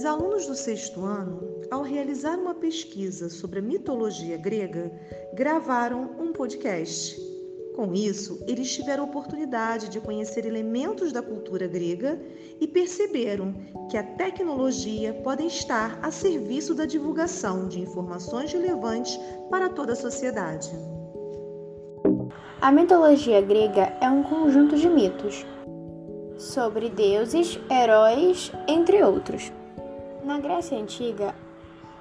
Os alunos do sexto ano, ao realizar uma pesquisa sobre a mitologia grega, gravaram um podcast. Com isso, eles tiveram a oportunidade de conhecer elementos da cultura grega e perceberam que a tecnologia pode estar a serviço da divulgação de informações relevantes para toda a sociedade. A mitologia grega é um conjunto de mitos sobre deuses, heróis, entre outros. Na Grécia Antiga,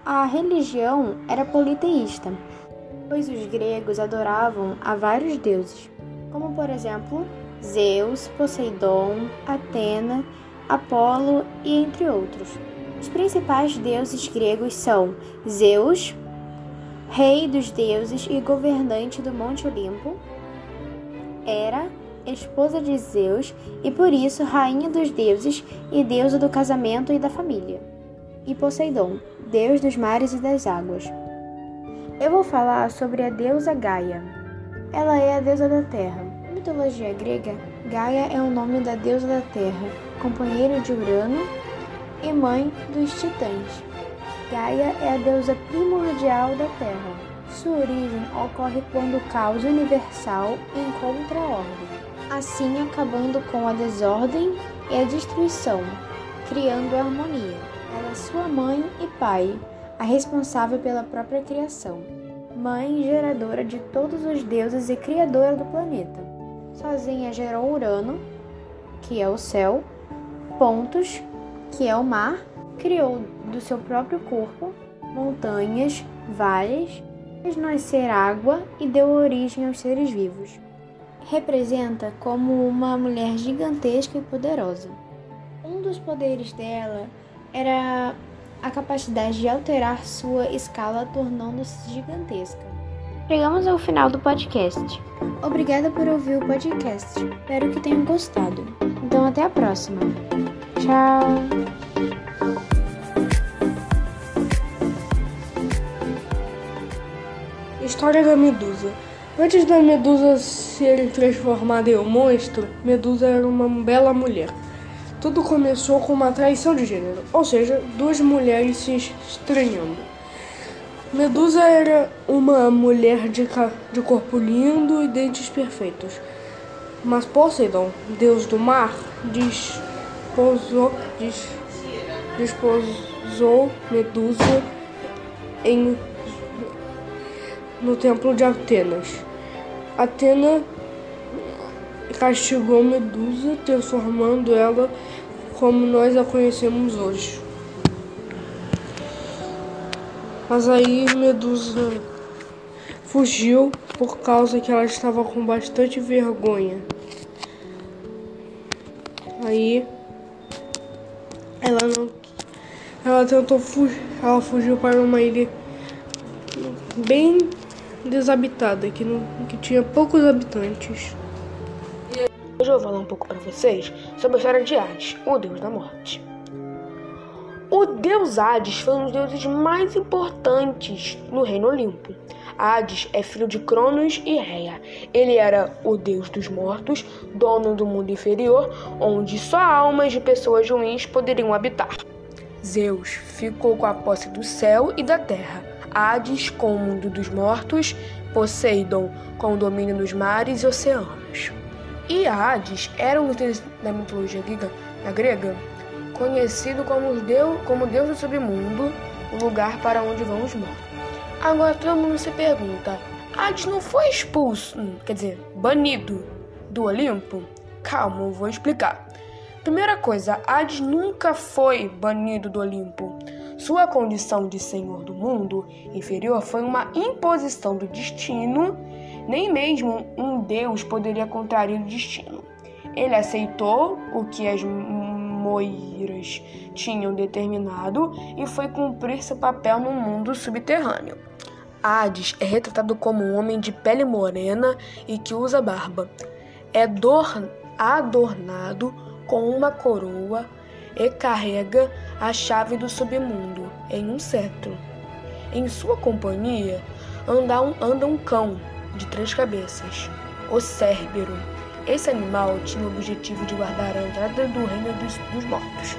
a religião era politeísta, pois os gregos adoravam a vários deuses, como por exemplo Zeus, Poseidon, Atena, Apolo e entre outros. Os principais deuses gregos são Zeus, rei dos deuses e governante do Monte Olimpo, Hera, esposa de Zeus e por isso rainha dos deuses e deusa do casamento e da família e Poseidon, deus dos mares e das águas. Eu vou falar sobre a deusa Gaia. Ela é a deusa da terra. Na mitologia grega, Gaia é o nome da deusa da terra, companheira de Urano e mãe dos titãs. Gaia é a deusa primordial da terra. Sua origem ocorre quando o caos universal encontra a ordem, assim acabando com a desordem e a destruição, criando a harmonia. Ela é sua mãe e pai, a responsável pela própria criação. Mãe geradora de todos os deuses e criadora do planeta. Sozinha gerou Urano, que é o céu, Pontos, que é o mar, criou do seu próprio corpo montanhas, vales, fez nascer água e deu origem aos seres vivos. Representa como uma mulher gigantesca e poderosa. Um dos poderes dela era a capacidade de alterar sua escala, tornando-se gigantesca. Chegamos ao final do podcast. Obrigada por ouvir o podcast. Espero que tenham gostado. Então, até a próxima. Tchau! História da Medusa. Antes da Medusa ser transformada em um monstro, Medusa era uma bela mulher. Tudo começou com uma traição de gênero, ou seja, duas mulheres se estranhando. Medusa era uma mulher de, de corpo lindo e dentes perfeitos. Mas Poseidon, deus do mar, desposou, des, desposou Medusa em, no templo de Atenas. Atena castigou Medusa, transformando ela como nós a conhecemos hoje. Mas aí Medusa fugiu por causa que ela estava com bastante vergonha. Aí ela não ela tentou fugir, ela fugiu para uma ilha bem desabitada, que, não, que tinha poucos habitantes. Hoje eu vou falar um pouco para vocês sobre a história de Hades, o deus da morte. O deus Hades foi um dos deuses mais importantes no Reino Olimpo. Hades é filho de Cronos e Rhea. Ele era o deus dos mortos, dono do mundo inferior, onde só almas de pessoas ruins poderiam habitar. Zeus ficou com a posse do céu e da terra. Hades com o mundo dos mortos, Poseidon com o domínio dos mares e oceanos. E Hades era um deus da mitologia grega, grega conhecido como deus, como deus do submundo, o lugar para onde vão os mortos. Agora todo mundo se pergunta: Hades não foi expulso, hum, quer dizer, banido do Olimpo? Calma, eu vou explicar. Primeira coisa, Hades nunca foi banido do Olimpo. Sua condição de senhor do mundo inferior foi uma imposição do destino nem mesmo um Deus poderia contrariar o destino. Ele aceitou o que as Moiras tinham determinado e foi cumprir seu papel no mundo subterrâneo. Hades é retratado como um homem de pele morena e que usa barba. É adornado com uma coroa e carrega a chave do submundo em um cetro. Em sua companhia anda um, anda um cão de três cabeças, o Cérbero. Esse animal tinha o objetivo de guardar a entrada do reino dos, dos mortos.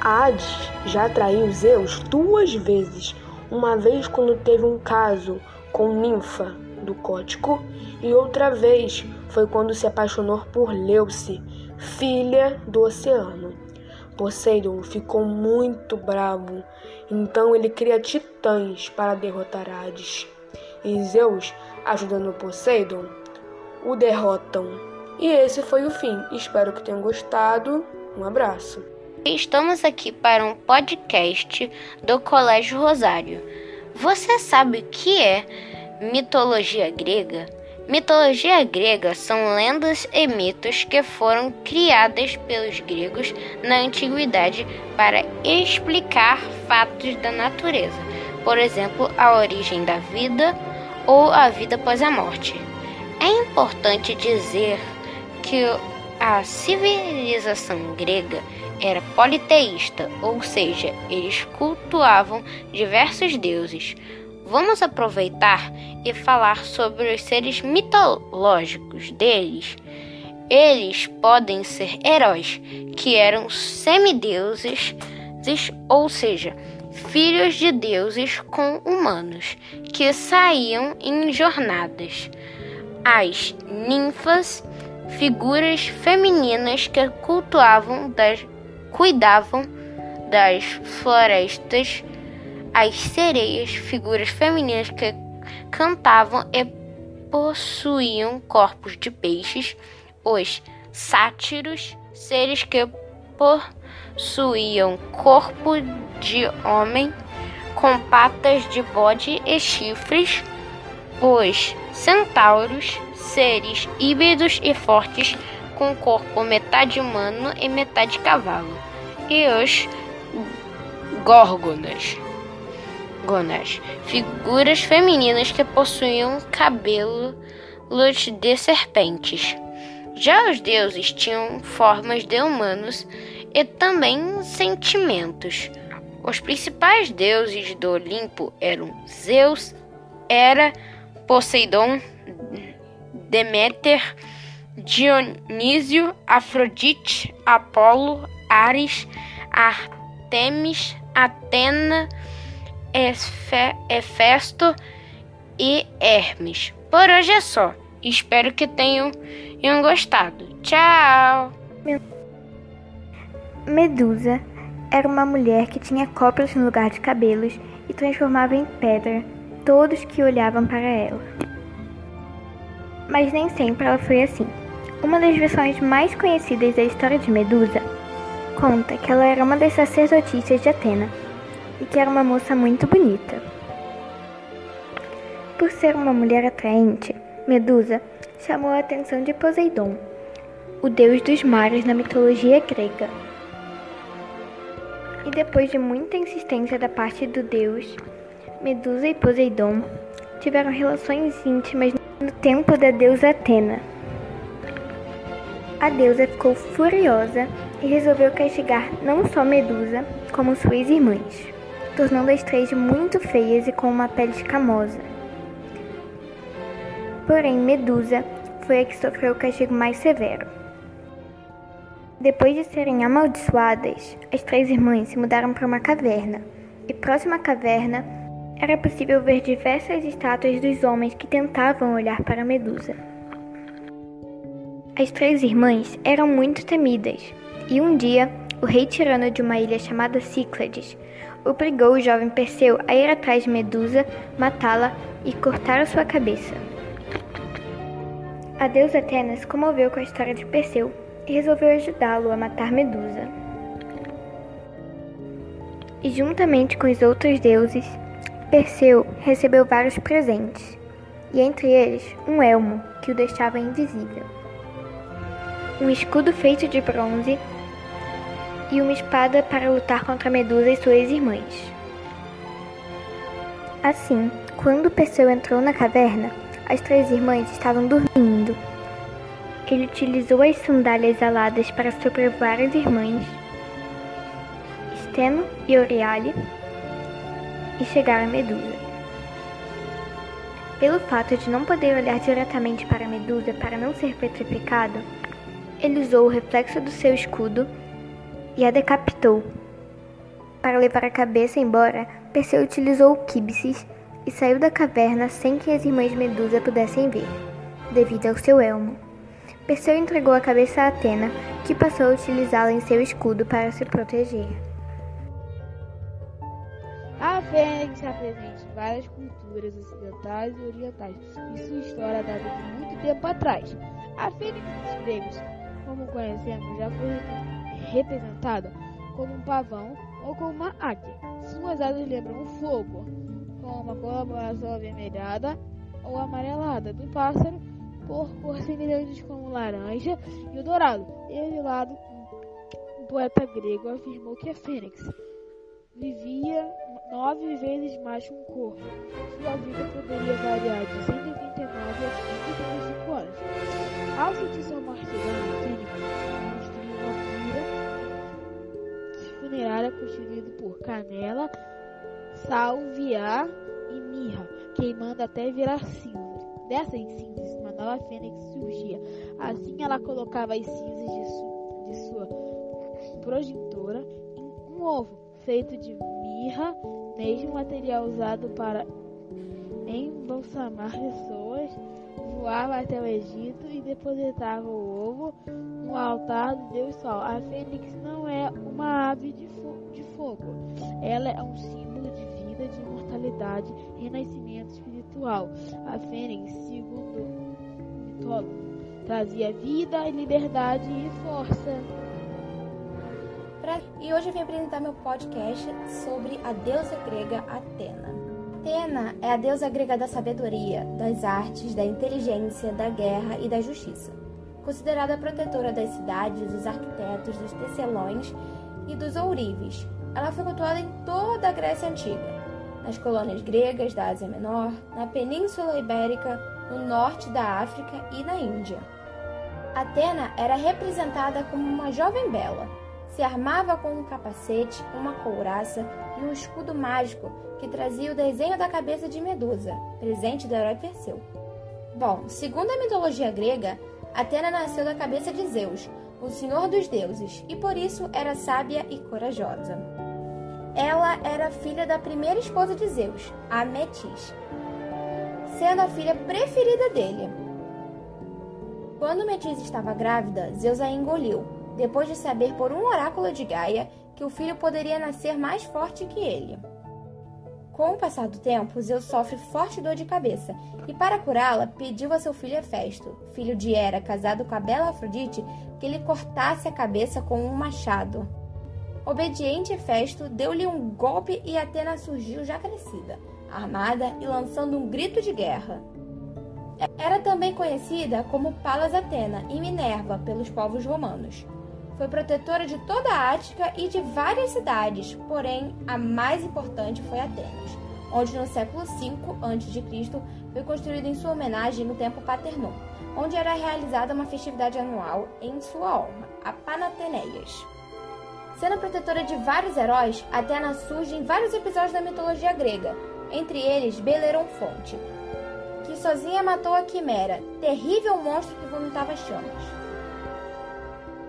Hades já traiu Zeus duas vezes, uma vez quando teve um caso com Ninfa do Cótico e outra vez foi quando se apaixonou por Leuce, filha do oceano. Poseidon ficou muito bravo, então ele cria titãs para derrotar Hades. E Zeus, ajudando Poseidon, o derrotam. E esse foi o fim. Espero que tenham gostado. Um abraço. Estamos aqui para um podcast do Colégio Rosário. Você sabe o que é mitologia grega? Mitologia grega são lendas e mitos que foram criadas pelos gregos na antiguidade para explicar fatos da natureza, por exemplo, a origem da vida ou a vida após a morte. É importante dizer que a civilização grega era politeísta, ou seja, eles cultuavam diversos deuses. Vamos aproveitar e falar sobre os seres mitológicos deles. Eles podem ser heróis, que eram semideuses, ou seja, filhos de deuses com humanos, que saíam em jornadas. As ninfas, figuras femininas que cultuavam das, cuidavam das florestas as sereias, figuras femininas que cantavam e possuíam corpos de peixes, os sátiros, seres que possuíam corpo de homem com patas de bode e chifres, os centauros, seres híbridos e fortes com corpo metade humano e metade cavalo, e os górgonas gonas, figuras femininas que possuíam cabelos de serpentes. Já os deuses tinham formas de humanos e também sentimentos. Os principais deuses do Olimpo eram Zeus, Hera, Poseidon, Deméter, Dionísio, Afrodite, Apolo, Ares, Artemis, Atena, Hefesto e Hermes. Por hoje é só. Espero que tenham, gostado. Tchau! Medusa era uma mulher que tinha coplas no lugar de cabelos e transformava em pedra todos que olhavam para ela. Mas nem sempre ela foi assim. Uma das versões mais conhecidas da história de Medusa conta que ela era uma das sacerdotisas de Atena e que era uma moça muito bonita. Por ser uma mulher atraente, Medusa chamou a atenção de Poseidon, o deus dos mares na mitologia grega. E depois de muita insistência da parte do deus, Medusa e Poseidon tiveram relações íntimas no templo da deusa Atena. A deusa ficou furiosa e resolveu castigar não só Medusa, como suas irmãs tornando as três muito feias e com uma pele escamosa. Porém, Medusa foi a que sofreu o castigo mais severo. Depois de serem amaldiçoadas, as três irmãs se mudaram para uma caverna, e próxima à caverna era possível ver diversas estátuas dos homens que tentavam olhar para Medusa. As três irmãs eram muito temidas, e um dia o rei tirano de uma ilha chamada Cíclades obrigou o jovem Perseu a ir atrás de Medusa, matá-la e cortar a sua cabeça. A deusa Atena se comoveu com a história de Perseu e resolveu ajudá-lo a matar Medusa. E juntamente com os outros deuses, Perseu recebeu vários presentes, e entre eles um elmo que o deixava invisível, um escudo feito de bronze e uma espada para lutar contra Medusa e suas irmãs. Assim, quando Perseu entrou na caverna, as três irmãs estavam dormindo. Ele utilizou as sandálias aladas para sobrevoar as irmãs, Steno e Oriale, e chegar a Medusa. Pelo fato de não poder olhar diretamente para Medusa para não ser petrificado, ele usou o reflexo do seu escudo e a decapitou, para levar a cabeça embora, Perseu utilizou o quíbices e saiu da caverna sem que as irmãs Medusa pudessem ver, devido ao seu elmo. Perseu entregou a cabeça a Atena, que passou a utilizá-la em seu escudo para se proteger. A fênix em várias culturas ocidentais e orientais, e sua história data de muito tempo atrás. A fênix dos gregos, como conhecemos, já foi representada como um pavão ou como uma águia. Suas asas lembram o fogo, com uma coloração avermelhada ou amarelada do pássaro, por semelhantes como laranja e o dourado. Desse lado, um poeta grego afirmou que a fênix vivia nove vezes mais que um corpo. Sua vida poderia variar de 129 a 135 anos. Ao sentir sua martidão, a fênix construiu uma pira funerária constituída por canela, salvia e mirra, queimando até virar cinza. Dessas cinzas, uma nova fênix surgia. Assim, ela colocava as cinzas de, su de sua progenitora em um ovo feito de mirra, mesmo material usado para embalsamar pessoas, voava até o Egito e depositava o ovo no altar do Deus Sol. A fênix não é uma ave de, fo de fogo, ela é um símbolo de vida, de imortalidade, renascimento espiritual. A fênix, segundo o mitólogo, trazia vida, liberdade e força. E hoje eu vim apresentar meu podcast sobre a deusa grega Atena. Atena é a deusa grega da sabedoria, das artes, da inteligência, da guerra e da justiça. Considerada protetora das cidades, dos arquitetos, dos tecelões e dos ourives, ela foi cultuada em toda a Grécia Antiga, nas colônias gregas da Ásia Menor, na Península Ibérica, no norte da África e na Índia. Atena era representada como uma jovem bela, se armava com um capacete, uma couraça e um escudo mágico que trazia o desenho da cabeça de Medusa, presente do herói Perseu. Bom, segundo a mitologia grega, Atena nasceu da cabeça de Zeus, o senhor dos deuses, e por isso era sábia e corajosa. Ela era filha da primeira esposa de Zeus, a Metis, sendo a filha preferida dele. Quando Metis estava grávida, Zeus a engoliu, depois de saber por um oráculo de Gaia que o filho poderia nascer mais forte que ele. Com o passar do tempo, Zeus sofre forte dor de cabeça e, para curá-la, pediu a seu filho Hefesto, filho de Hera, casado com a bela Afrodite, que lhe cortasse a cabeça com um machado. Obediente Hefesto deu-lhe um golpe e Atena surgiu já crescida, armada e lançando um grito de guerra. Era também conhecida como Palas Atena e Minerva pelos povos romanos. Foi protetora de toda a Ática e de várias cidades, porém a mais importante foi Atenas, onde no século V a.C. foi construída em sua homenagem no Templo Paternon, onde era realizada uma festividade anual em sua honra, a Panateneias. Sendo protetora de vários heróis, Atena surge em vários episódios da mitologia grega, entre eles Belerofonte, que sozinha matou a Quimera, terrível monstro que vomitava chamas.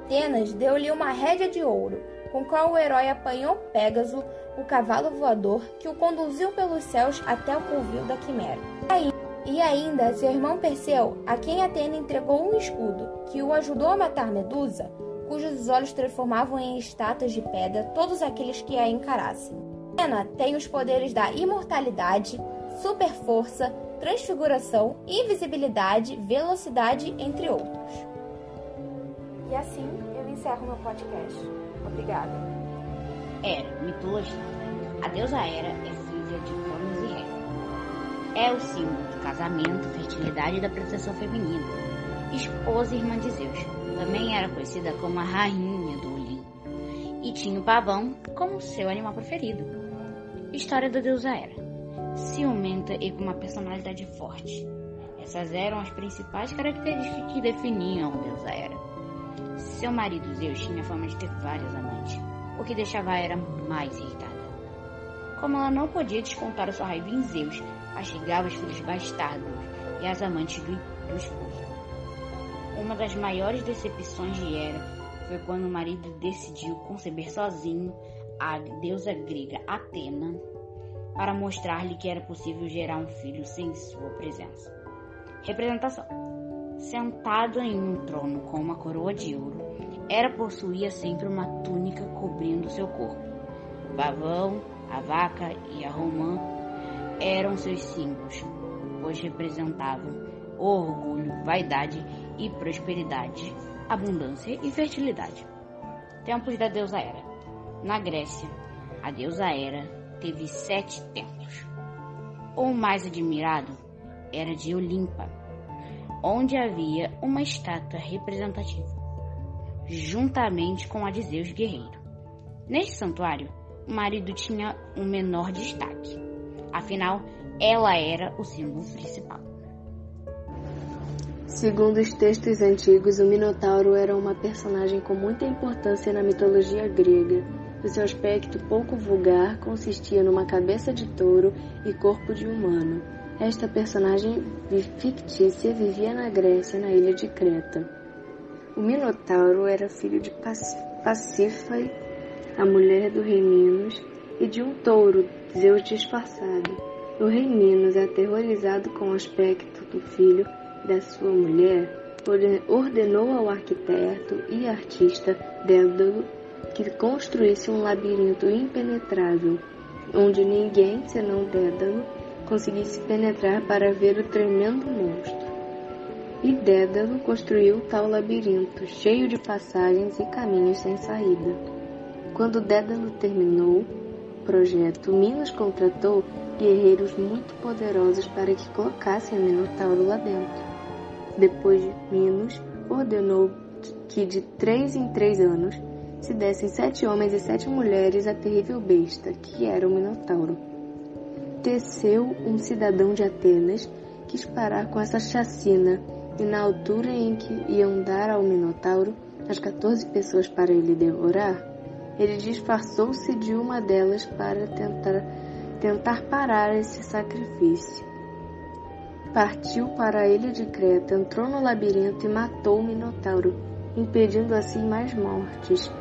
Atenas deu-lhe uma rédea de ouro, com qual o herói apanhou Pégaso, o cavalo voador, que o conduziu pelos céus até o covil da Quimera. E ainda seu irmão Perseu, a quem Atena entregou um escudo, que o ajudou a matar Medusa, cujos olhos transformavam em estátuas de pedra todos aqueles que a encarassem. Atena tem os poderes da imortalidade, super força, transfiguração, invisibilidade, velocidade, entre outros. E assim eu encerro meu podcast. Obrigada. Era, mitologia. A deusa Hera é filha de Cronos e Ré. É o símbolo de casamento, fertilidade e da proteção feminina. Esposa e irmã de Zeus. Também era conhecida como a rainha do Olimpo. E tinha o pavão como seu animal preferido. História da deusa Hera. Ciumenta e com uma personalidade forte. Essas eram as principais características que definiam a deusa Hera. Seu marido Zeus tinha fama de ter várias amantes, o que deixava a Hera mais irritada. Como ela não podia descontar sua raiva em Zeus, castigava os filhos bastardos e as amantes do, do esposo. Uma das maiores decepções de Hera foi quando o marido decidiu conceber sozinho a deusa grega Atena para mostrar-lhe que era possível gerar um filho sem sua presença. Representação: Sentado em um trono com uma coroa de ouro, era possuía sempre uma túnica cobrindo seu corpo. O pavão, a vaca e a romã eram seus símbolos, pois representavam orgulho, vaidade e prosperidade, abundância e fertilidade. Tempos da deusa Hera. Na Grécia, a deusa Hera teve sete templos. O mais admirado era de Olimpa, onde havia uma estátua representativa, juntamente com a de Zeus guerreiro. Neste santuário, o marido tinha um menor destaque, afinal, ela era o símbolo principal. Segundo os textos antigos, o Minotauro era uma personagem com muita importância na mitologia grega. O seu aspecto pouco vulgar consistia numa cabeça de touro e corpo de humano. Esta personagem fictícia vivia na Grécia, na ilha de Creta. O Minotauro era filho de Pacífae, a mulher do rei Minos, e de um touro, Zeus disfarçado. O rei Minos, aterrorizado com o aspecto do filho, da sua mulher, ordenou ao arquiteto e artista Dédalo que construísse um labirinto impenetrável, onde ninguém, senão Dédalo, conseguisse penetrar para ver o tremendo monstro. E Dédalo construiu tal labirinto, cheio de passagens e caminhos sem saída. Quando Dédalo terminou o projeto, Minos contratou guerreiros muito poderosos para que colocassem Minotauro lá dentro. Depois, Minos ordenou que de três em três anos se dessem sete homens e sete mulheres à terrível besta, que era o Minotauro. Teceu um cidadão de Atenas, quis parar com essa chacina, e na altura em que iam dar ao Minotauro as quatorze pessoas para ele devorar, ele disfarçou-se de uma delas para tentar, tentar parar esse sacrifício. Partiu para a ilha de Creta, entrou no labirinto e matou o Minotauro, impedindo assim mais mortes.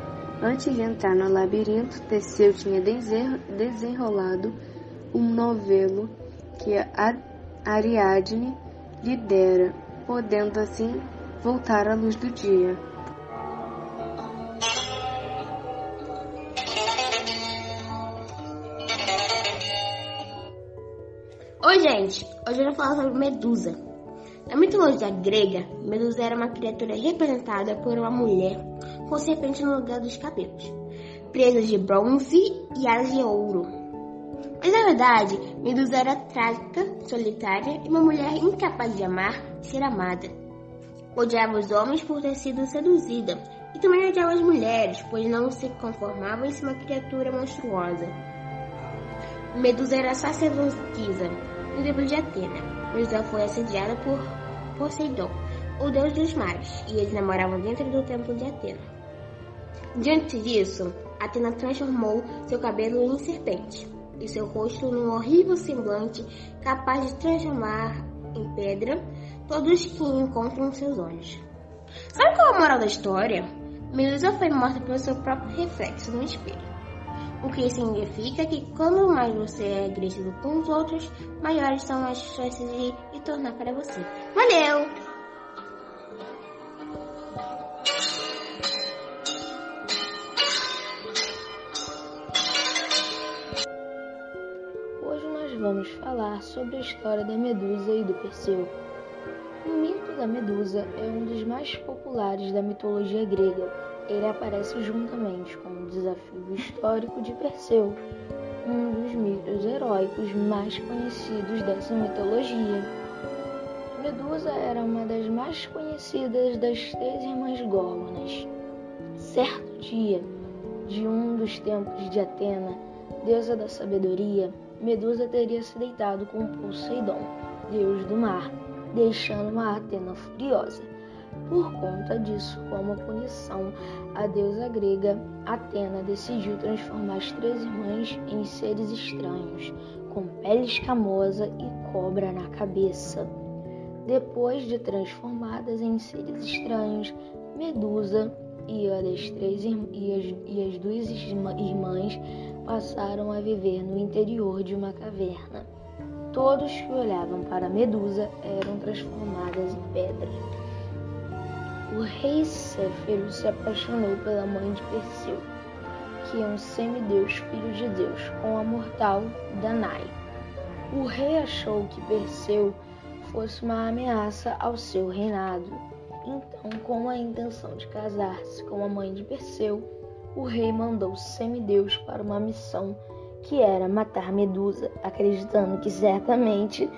Antes de entrar no labirinto, Teseu tinha desenrolado um novelo que Ariadne lhe dera, podendo assim voltar à luz do dia. Oi, gente! Hoje eu vou falar sobre Medusa. Na mitologia grega, Medusa era uma criatura representada por uma mulher com serpente no lugar dos cabelos, presas de bronze e asas de ouro. Mas na verdade, Medusa era trágica, solitária e uma mulher incapaz de amar e ser amada. Odiava os homens por ter sido seduzida e também odiava as mulheres, pois não se conformava em ser uma criatura monstruosa. Medusa era sacerdotisa no templo de Atena. Medusa foi assediada por Poseidon, o deus dos mares, e eles namoravam dentro do templo de Atena. Diante disso, Atena transformou seu cabelo em serpente e seu rosto num horrível semblante capaz de transformar em pedra todos que encontram seus olhos. Sabe qual é a moral da história? Medusa foi morta pelo seu próprio reflexo no espelho o que significa que quanto mais você é agressivo com os outros, maiores são as chances de retornar para você. Valeu! Hoje nós vamos falar sobre a história da Medusa e do Perseu. O mito da Medusa é um dos mais populares da mitologia grega ele aparece juntamente com o desafio histórico de Perseu, um dos mitos heróicos mais conhecidos dessa mitologia. Medusa era uma das mais conhecidas das três irmãs Górgonas. Certo dia, de um dos templos de Atena, deusa da sabedoria, Medusa teria se deitado com Poseidon, deus do mar, deixando uma Atena furiosa. Por conta disso, como punição, a deusa grega Atena decidiu transformar as três irmãs em seres estranhos, com pele escamosa e cobra na cabeça. Depois de transformadas em seres estranhos, Medusa e, a das três, e, as, e as duas irmãs passaram a viver no interior de uma caverna. Todos que olhavam para Medusa eram transformadas em pedra. O rei Céfiro se apaixonou pela mãe de Perseu, que é um semideus filho de Deus, com a mortal Danai. O rei achou que Perseu fosse uma ameaça ao seu reinado. Então, com a intenção de casar-se com a mãe de Perseu, o rei mandou o semideus para uma missão que era matar Medusa, acreditando que certamente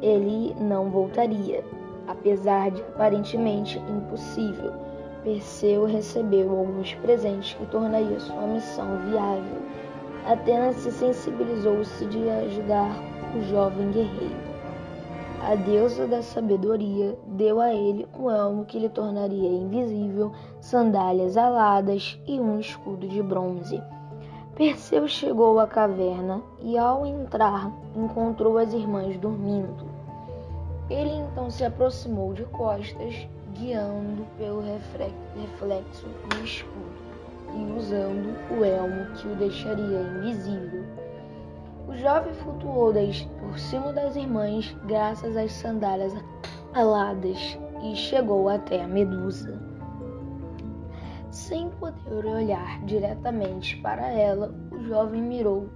ele não voltaria, apesar de aparentemente impossível. Perseu recebeu alguns presentes que tornaria sua missão viável. Atenas se sensibilizou-se de ajudar o jovem guerreiro. A deusa da sabedoria deu a ele um elmo que lhe tornaria invisível, sandálias aladas e um escudo de bronze. Perseu chegou à caverna e, ao entrar, encontrou as irmãs dormindo. Ele então se aproximou de costas, guiando pelo reflexo do escudo e usando o elmo que o deixaria invisível. O jovem flutuou por cima das irmãs graças às sandálias aladas e chegou até a Medusa. Sem poder olhar diretamente para ela, o jovem mirou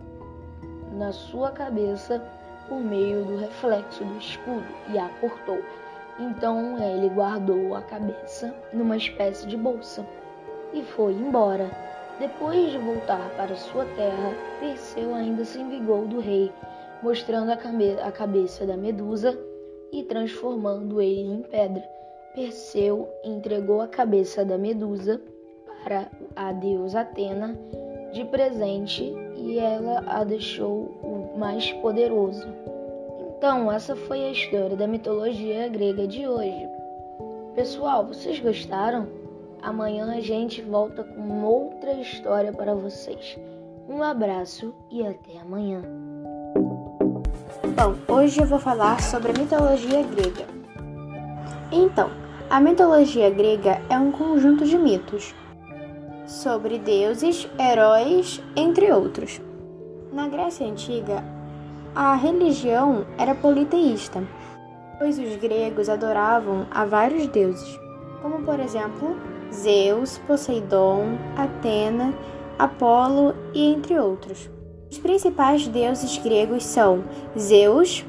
na sua cabeça por meio do reflexo do escudo e a cortou. Então ele guardou a cabeça numa espécie de bolsa e foi embora. Depois de voltar para sua terra, Perseu ainda se envigou do rei, mostrando a, cabe a cabeça da Medusa e transformando ele em pedra. Perseu entregou a cabeça da Medusa para a deusa Atena de presente e ela a deixou o mais poderoso. Então, essa foi a história da mitologia grega de hoje. Pessoal, vocês gostaram? Amanhã a gente volta com outra história para vocês. Um abraço e até amanhã. Bom, hoje eu vou falar sobre a mitologia grega. Então, a mitologia grega é um conjunto de mitos sobre deuses, heróis, entre outros. Na Grécia Antiga, a religião era politeísta, pois os gregos adoravam a vários deuses, como por exemplo Zeus, Poseidon, Atena, Apolo e entre outros. Os principais deuses gregos são Zeus,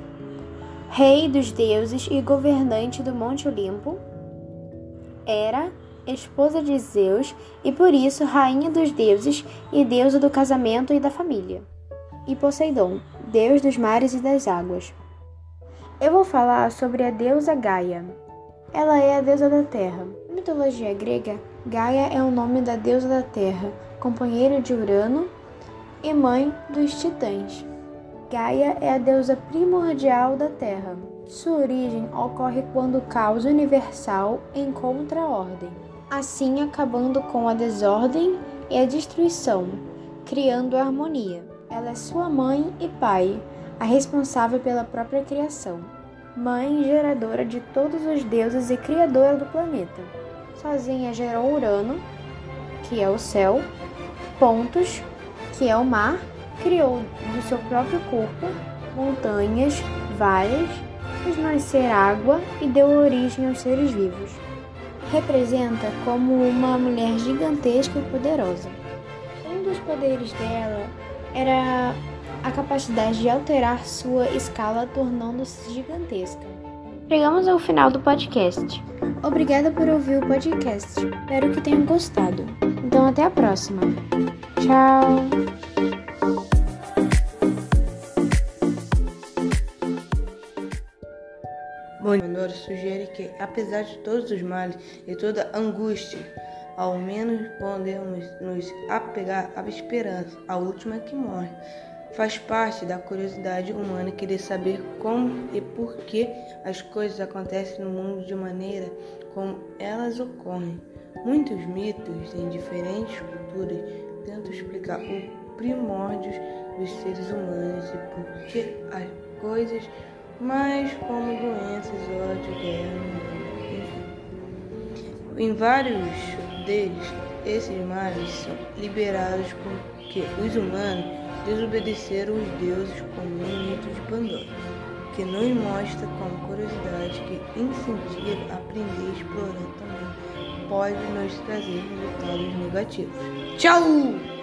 rei dos deuses e governante do Monte Olimpo, Hera, esposa de Zeus e por isso rainha dos deuses e deusa do casamento e da família, e Poseidon, deus dos mares e das águas. Eu vou falar sobre a deusa Gaia. Ela é a deusa da terra. Na mitologia grega, Gaia é o nome da deusa da terra, companheira de Urano e mãe dos titãs. Gaia é a deusa primordial da terra. Sua origem ocorre quando o caos universal encontra a ordem assim acabando com a desordem e a destruição, criando a harmonia. Ela é sua mãe e pai, a responsável pela própria criação, mãe geradora de todos os deuses e criadora do planeta. Sozinha gerou Urano, que é o céu, Pontos, que é o mar, criou do seu próprio corpo montanhas, vales, fez nascer água e deu origem aos seres vivos representa como uma mulher gigantesca e poderosa. Um dos poderes dela era a capacidade de alterar sua escala, tornando-se gigantesca. Chegamos ao final do podcast. Obrigada por ouvir o podcast. Espero que tenham gostado. Então, até a próxima. Tchau! Bonora sugere que, apesar de todos os males e toda angústia, ao menos podemos nos apegar à esperança, a última que morre. Faz parte da curiosidade humana querer saber como e por que as coisas acontecem no mundo de maneira como elas ocorrem. Muitos mitos em diferentes culturas tentam explicar os primórdios dos seres humanos e por que as coisas mas como doenças, ódio, guerra. Em vários deles, esses males são liberados porque os humanos desobedeceram os deuses como no mito de Pandora, que nos mostra como curiosidade que incentiva a aprender e explorar também pode nos trazer resultados negativos. Tchau!